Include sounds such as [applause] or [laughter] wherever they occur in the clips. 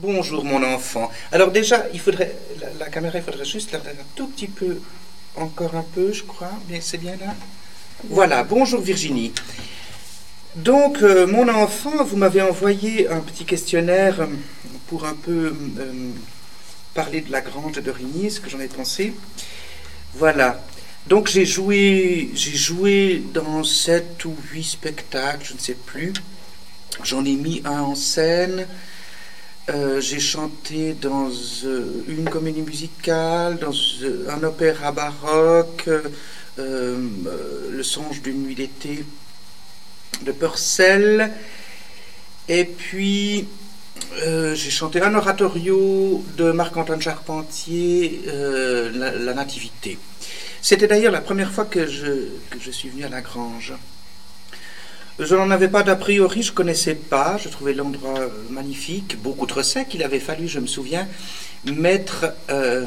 Bonjour mon enfant. Alors déjà, il faudrait la, caméra, il faudrait juste la un tout petit peu, encore un peu, je crois. Bien, c'est bien là? Voilà. Bonjour Virginie. Donc, euh, mon enfant, vous m'avez envoyé un petit questionnaire euh, pour un peu euh, parler de la grange de Dorigny, ce que j'en ai pensé. Voilà. Donc j'ai joué, j'ai joué dans sept ou huit spectacles, je ne sais plus. J'en ai mis un en scène. Euh, j'ai chanté dans euh, une comédie musicale, dans euh, un opéra baroque, Le songe d'une nuit d'été de Purcell. Et puis, j'ai chanté un oratorio de Marc-Antoine Charpentier, la, Nativité. C'était d'ailleurs la première fois que je, que je suis venu à la Grange. Je n'en avais pas d'a priori, je connaissais pas, je trouvais l'endroit euh, magnifique, beaucoup trop sec. Il avait fallu, je me souviens, mettre, euh,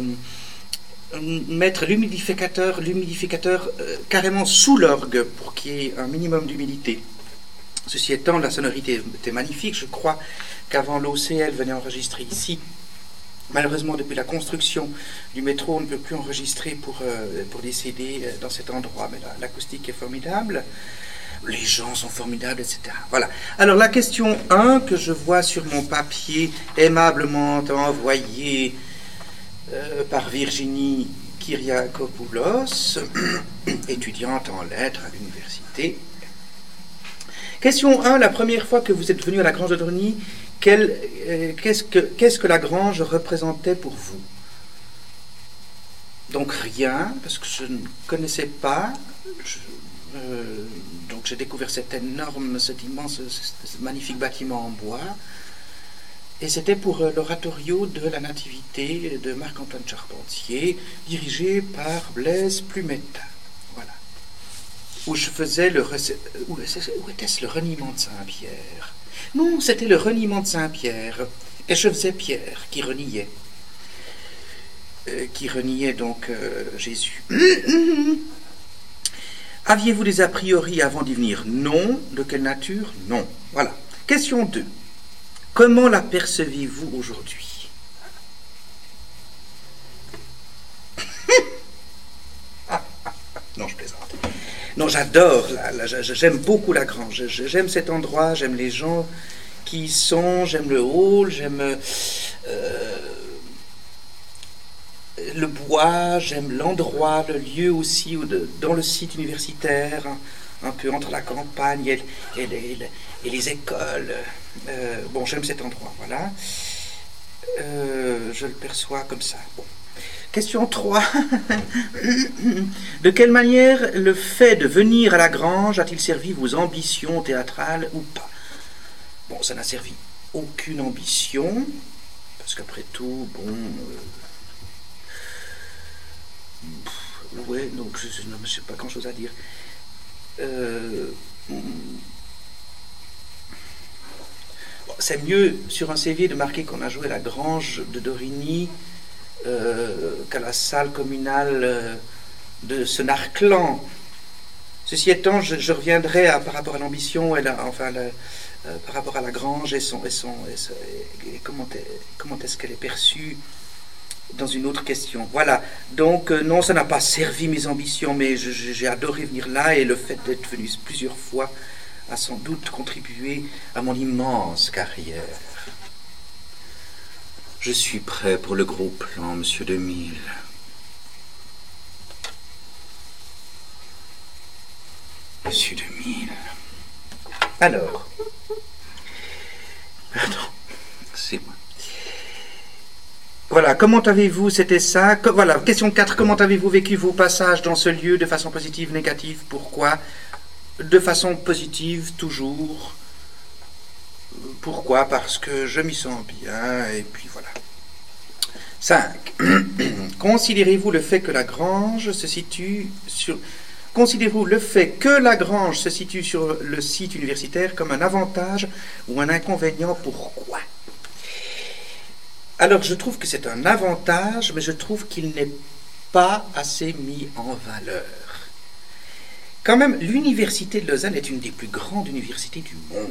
mettre l'humidificateur, l'humidificateur euh, carrément sous l'orgue pour qu'il y ait un minimum d'humidité. Ceci étant, la sonorité était magnifique. Je crois qu'avant l'OCL venait enregistrer ici. Malheureusement, depuis la construction du métro, on ne peut plus enregistrer pour, CD dans cet endroit, mais l'acoustique est formidable les gens sont formidables, etc. Voilà. Alors la question 1 que je vois sur mon papier, aimablement envoyé euh, par Virginie Kyriakopoulos, [clears throat] étudiante en lettres à l'université. Question 1, la première fois que vous êtes venu à la Grange de Dorny, qu'est-ce que, que la Grange représentait pour vous? Donc rien, parce que je ne connaissais pas. Euh, donc j'ai découvert cet énorme, cet immense, magnifique bâtiment en bois. Et c'était pour euh, l'oratorio de la Nativité de Marc-Antoine Charpentier, dirigé par Blaise Plumetta. Voilà. Où je faisais le. Où, était-ce le reniement de Saint-Pierre? Non, c'était le reniement de Saint-Pierre. Et je faisais Pierre qui reniait. Euh, qui reniait donc Jésus. [clears throat] Aviez-vous des a priori avant d'y venir? Non. De quelle nature? Non. Voilà. Question 2. Comment la percevez-vous aujourd'hui? [laughs] Non, je plaisante. Non, j'adore, j'aime beaucoup la grange. J'aime cet endroit, j'aime les gens qui y sont, j'aime le hall, j'aime... Euh, j'aime l'endroit, le lieu aussi, dans le site universitaire, un peu entre la campagne et, les, écoles. Euh, bon, j'aime cet endroit, voilà. Euh, je le perçois comme ça. Question 3. [laughs] de quelle manière le fait de venir à la grange a-t-il servi vos ambitions théâtrales ou pas? Bon, ça n'a servi aucune ambition, parce qu'après tout, bon, euh, Ouais, donc je ne sais pas grand-chose à dire. Euh, c'est mieux sur un CV de marquer qu'on a joué la grange de Dorigny euh, qu'à la salle communale euh, de Senarclan. Ceci étant, je, reviendrai par rapport à l'ambition enfin par rapport à la grange et son, comment est-ce qu'elle est perçue dans une autre question. Voilà. Donc, euh, non, ça n'a pas servi mes ambitions, mais j'ai adoré venir là et le fait d'être venu plusieurs fois a sans doute contribué à mon immense carrière. Je suis prêt pour le gros plan, monsieur Demille. Monsieur Demille. Alors. Pardon, c'est moi. Voilà, comment avez-vous, c'était ça? voilà, question 4, comment avez-vous vécu vos passages dans ce lieu de façon positive, négative? Pourquoi? De façon positive, toujours. Pourquoi? Parce que je m'y sens bien, et puis voilà. 5. [clears throat] Considérez-vous le fait que la grange se situe sur... Considérez-vous le fait que la grange se situe sur le site universitaire comme un avantage ou un inconvénient? Pourquoi? Alors je trouve que c'est un avantage, mais je trouve qu'il n'est pas assez mis en valeur. Quand même, l'université de Lausanne est une des plus grandes universités du monde.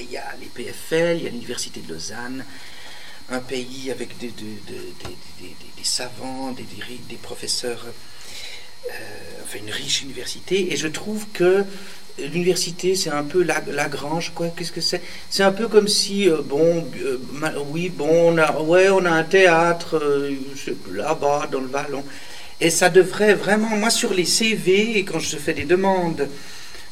Il y a les PFL, il y a l'université de Lausanne, un pays avec des, savants, des, professeurs, euh, enfin une riche université, et je trouve que l'université, c'est un peu la, la grange, quoi. Qu'est-ce que c'est? C'est un peu comme si, euh, bon, euh, oui, bon, on a, ouais, on a un théâtre là-bas dans le vallon, et ça devrait vraiment, moi, sur les CV, quand je fais des demandes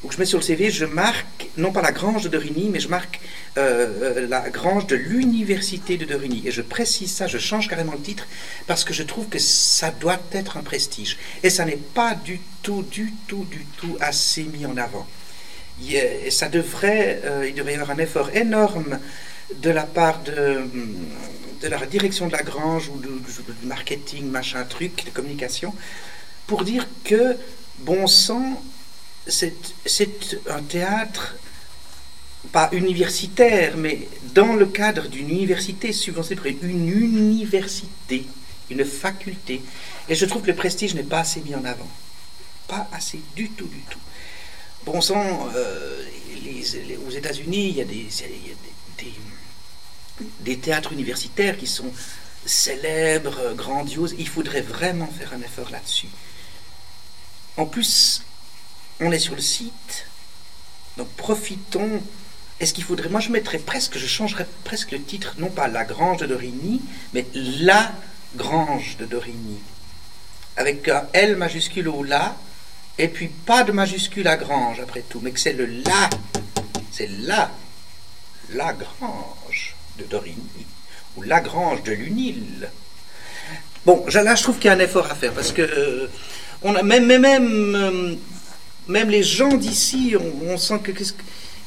donc je mets sur le CV, je marque, non pas la grange de Dorigny, mais je marque euh, euh, la grange de l'université de Dorigny. Et je précise ça, je change carrément le titre, parce que je trouve que ça doit être un prestige. Et ça n'est pas du tout, du tout, du tout assez mis en avant. Ça devrait, euh, il devrait y avoir un effort énorme de la part de, la direction de la grange ou du marketing, machin truc, de communication, pour dire que, bon sang, c'est un théâtre, pas universitaire, mais dans le cadre d'une université subventionnée, une université, une faculté. Et je trouve que le prestige n'est pas assez mis en avant. Pas assez du tout, du tout. Bon sang, euh, aux États-Unis, il y a, des, des, théâtres universitaires qui sont célèbres, grandioses. Il faudrait vraiment faire un effort là-dessus. En plus, on est sur le site, donc profitons. Est-ce qu'il faudrait, moi je mettrais presque, je changerais presque le titre, non pas la grange de Dorigny, mais la grange de Dorigny, avec un L majuscule au la, et puis pas de majuscule à grange après tout, mais que c'est le la, c'est la, la grange de Dorigny, ou la grange de Lunil. Bon, là je trouve qu'il y a un effort à faire, parce que euh, on a même, même, euh, même les gens d'ici, on, sent que,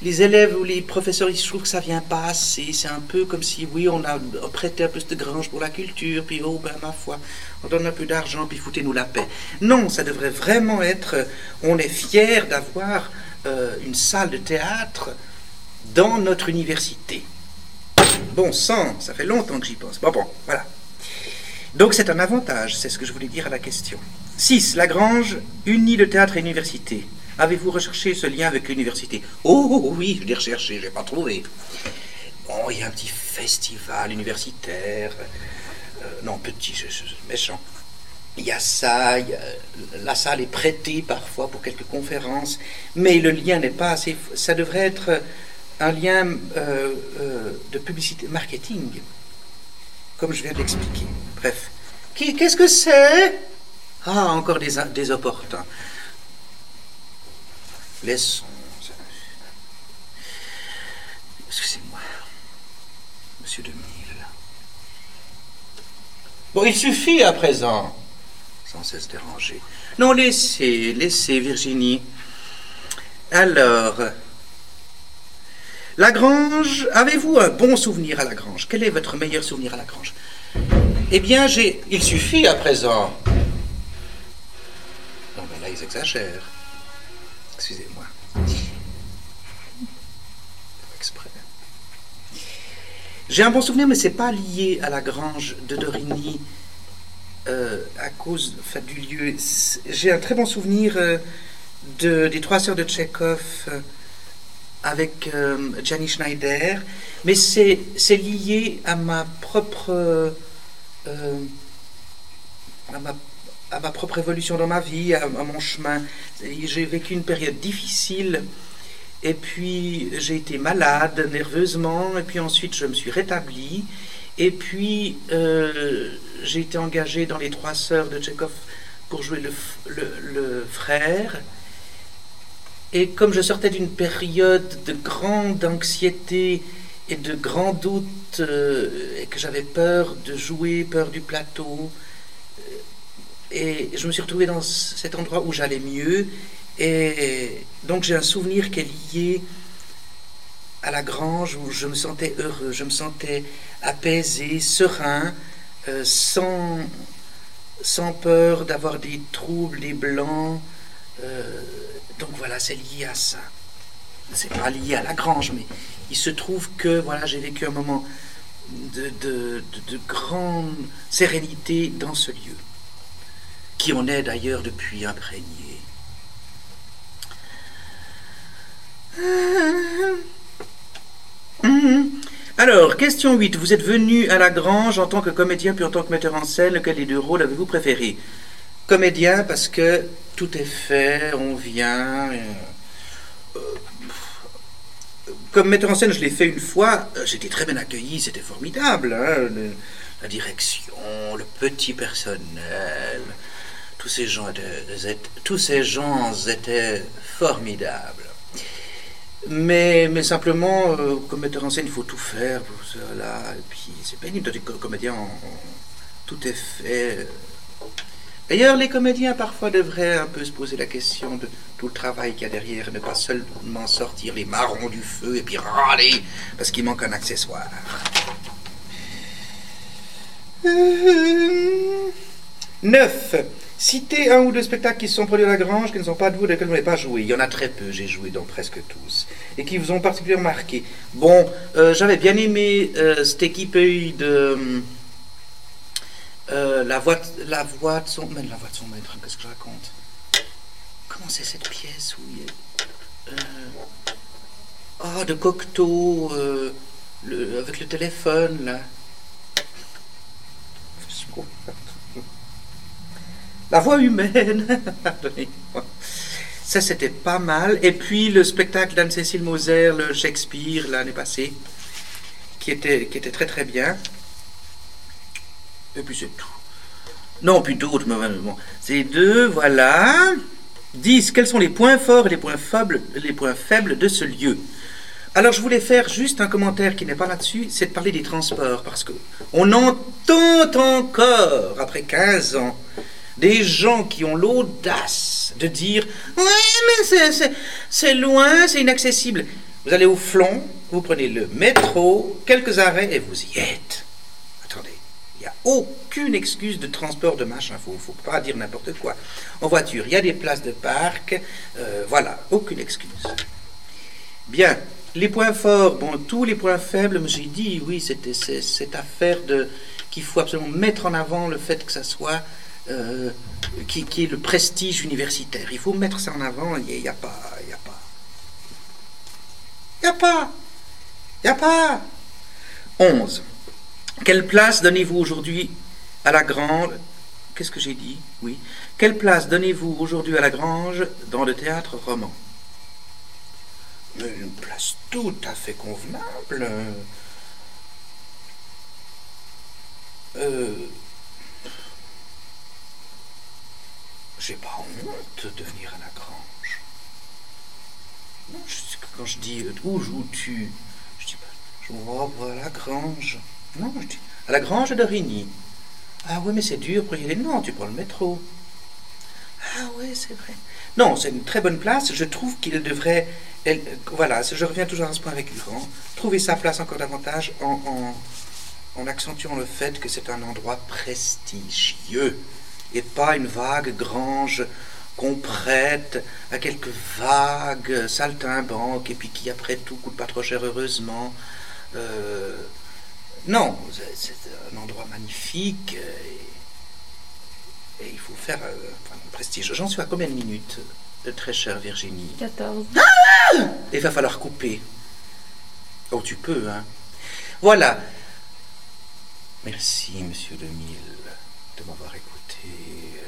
les élèves ou les professeurs, ils trouvent que ça vient pas assez. C'est un peu comme si, oui, on a prêté un peu de grange pour la culture, puis oh ben ma foi, on donne un peu d'argent, puis foutez-nous la paix. Non, ça devrait vraiment être, on est fier d'avoir euh, une salle de théâtre dans notre université. Bon sang, ça fait longtemps que j'y pense. Bon, bon, voilà. Donc c'est un avantage, c'est ce que je voulais dire à la question. 6. Lagrange unit le théâtre et l'université. Avez-vous recherché ce lien avec l'université? Oh, oh, oh, oui, je l'ai recherché, je n'ai pas trouvé. Bon, il y a un petit festival universitaire. Euh, non, petit, je, méchant. Il y a ça, la salle est prêtée parfois pour quelques conférences, mais le lien n'est pas assez. Ça devrait être un lien euh, euh, de publicité, marketing, comme je viens d'expliquer. Bref. Qu'est-ce que c'est? Ah, encore des, des opportuns. Laissons. Excusez-moi, monsieur Demille. Bon, il suffit à présent, sans cesse déranger. Non, laissez, laissez, Virginie. Alors, Lagrange, avez-vous un bon souvenir à Lagrange? Quel est votre meilleur souvenir à Lagrange? Eh bien, j'ai. Il suffit à présent ils exagèrent. Excusez-moi. J'ai un bon souvenir, mais c'est pas lié à la grange de Dorigny euh, à cause du lieu. J'ai un très bon souvenir euh, de, des trois sœurs de Tchekhov euh, avec Jenny Schneider, mais c'est lié à ma propre à ma à ma propre évolution dans ma vie, à, mon chemin. J'ai vécu une période difficile, et puis j'ai été malade nerveusement, et puis ensuite je me suis rétabli, et puis euh, j'ai été engagé dans les trois sœurs de Tchekhov pour jouer le, frère. Et comme je sortais d'une période de grande anxiété et de grand doute, euh, et que j'avais peur de jouer, peur du plateau, et je me suis retrouvé dans cet endroit où j'allais mieux. Et donc j'ai un souvenir qui est lié à la grange où je me sentais heureux, je me sentais apaisé, serein, euh, sans, sans peur d'avoir des troubles, des blancs. Euh, donc voilà, c'est lié à ça. C'est pas lié à la grange, mais il se trouve que voilà, j'ai vécu un moment de, de, de grande sérénité dans ce lieu qui en est d'ailleurs depuis imprégné. Alors, question 8. Vous êtes venu à la Grange en tant que comédien puis en tant que metteur en scène. Lequel des deux rôles avez-vous préféré? Comédien parce que tout est fait, on vient. euh, euh, comme metteur en scène, je l'ai fait une fois. euh, J'étais très bien accueilli, c'était formidable. hein, la direction, le petit personnel, tous ces gens étaient, formidables. Mais, simplement, euh, comme metteur en scène, il faut tout faire pour cela. Et puis, c'est pénible co- comédien. on- on- tout est fait. D'ailleurs, les comédiens parfois devraient un peu se poser la question de tout le travail qu'il y a derrière, ne pas seulement sortir les marrons du feu et puis râler parce qu'il manque un accessoire. Euh, Neuf. Citez un ou deux spectacles qui se sont produits à la Grange, qui ne sont pas de vous, desquels vous n'avez pas joué. Il y en a très peu, j'ai joué dans presque tous. Et qui vous ont particulièrement marqué. Bon, euh, j'avais bien aimé euh, cette équipe de... euh, la, voix, la voix de son... Mais la voix de son maître, qu'est-ce que je raconte? Comment c'est cette pièce où il y a... Ah, de Cocteau, avec le téléphone, là? La voix humaine. [laughs] Ça, c'était pas mal. Et puis le spectacle d'Anne-Cécile Moser, le Shakespeare, l'année passée, qui était, qui était très très bien. Et puis c'est tout. Non, puis d'autres, mais bon. C'est deux, voilà. 10. Quels sont les points forts et les points faibles, les points faibles de ce lieu? Alors je voulais faire juste un commentaire qui n'est pas là-dessus, c'est de parler des transports, parce que on entend encore, après 15 ans, des gens qui ont l'audace de dire Ouais, mais c'est- loin, c'est inaccessible. Vous allez au flon, vous prenez le métro, quelques arrêts et vous y êtes. Attendez, il n'y a aucune excuse de transport de machin, il ne faut, pas dire n'importe quoi. En voiture, il y a des places de parc, euh, voilà, aucune excuse. Bien, les points forts, bon, tous les points faibles, mais j'ai dit, oui, c'était cette affaire de qu'il faut absolument mettre en avant le fait que ça soit euh, qui, est le prestige universitaire. Il faut mettre ça en avant. Il n'y a, pas, il y a pas, il y a pas, il a pas. 11. Quelle place donnez-vous aujourd'hui à la Grange? Qu'est-ce que j'ai dit? Oui. Quelle place donnez-vous aujourd'hui à la Grange dans le théâtre roman? Une place tout à fait convenable. Euh, J'ai pas honte de venir à la grange. Je- quand je dis euh, où joues-tu? Je dis pas, je vais à la grange. Non, je dis à la grange de Rigny. Ah oui, mais c'est dur pour y aller. Non, tu prends le métro. Ah oui, c'est vrai. Non, c'est une très bonne place. Je trouve qu'il devrait. elle- voilà, je reviens toujours à ce point avec Laurent. Trouver sa place encore davantage en accentuant le fait que c'est un endroit prestigieux et pas une vague grange qu'on prête à quelques vagues saltimbanques et puis qui après tout coûte pas trop cher heureusement. Euh, non, c'est- un endroit magnifique et, et il faut faire euh, enfin, le prestige. J'en suis à combien de minutes, euh, très chère Virginie 14. il va falloir couper. Oh, tu peux, hein. Voilà. Merci, monsieur Demille, de m'avoir écouté.